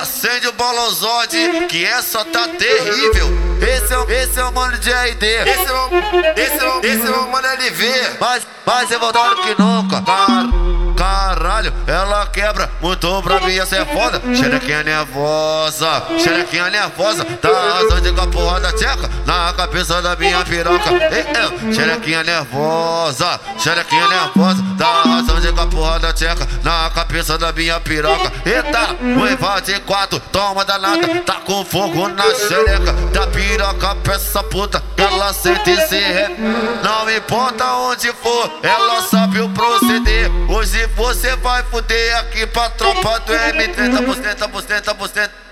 Acende o bolozode, que essa tá terrível. Esse é o, esse é o mano de RD. Esse é o, esse é o, esse é o mano LV. Eu vou dar que nunca. Cara. Caralho, ela quebra muito pra mim, essa é foda. Xerequinha nervosa, xerequinha nervosa. Tá com a porra da tcheca na cabeça da minha piroca. Ei, xerequinha nervosa, xerequinha nervosa. Tá arrasando com a porra da tcheca na cabeça da minha piroca. Eita, noiva de quatro, toma danada. Tá com fogo na xereca da piroca pra essa puta. Ela sente e se re... Não importa onde for, ela sabe o proceder. Hoje você vai fuder aqui pra tropa do M30 Bustenta, bustenta, bustenta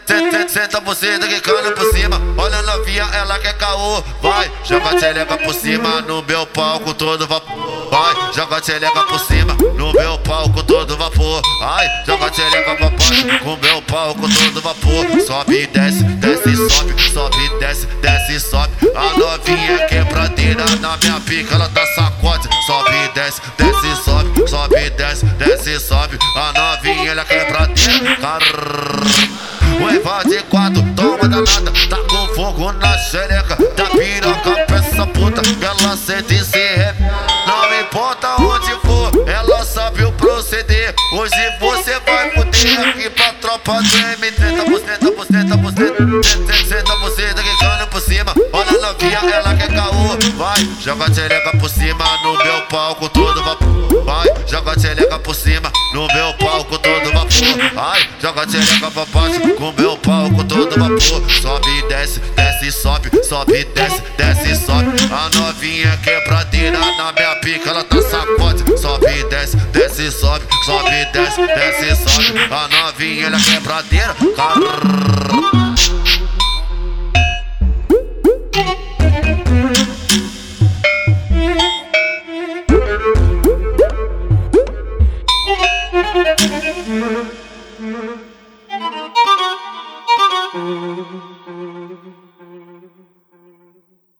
Senta, você que cana por cima. Olha novinha, ela quer caô. Vai, joga a tchelega por cima No meu palco todo vapor Vai, joga a tchelega por cima No meu palco todo vapor. Vai, joga a tchelega pra baixo Com meu palco todo vapor. Sobe desce, desce sobe Sobe desce, desce sobe. A novinha quebradeira na minha pica Ela dá sacode Sobe desce, desce e sobe Sobe desce, desce sobe. A novinha ela quebradeira toma danada. Tá com fogo na xereca Da piroca pra essa puta. Ela sente e se Não importa onde for Ela sabe o proceder. Hoje você vai fuder Aqui pra tropa do M30 Bustenta, bustenta, bustenta Senta você daqui cano por cima. Olha a novinha, ela quer caô. Vai, joga a xereca por cima No meu palco todo vapor Vai, joga a xereca por cima No meu palco Ai, joga xereca pra baixo Com meu palco todo vapor. Sobe e desce, desce e sobe Sobe e desce, desce e sobe. A novinha quebradeira na minha pica Ela tá sacode Sobe e desce, desce e sobe Sobe e desce, desce e sobe. A novinha ela é quebradeira Carrr. Thank Mm-hmm.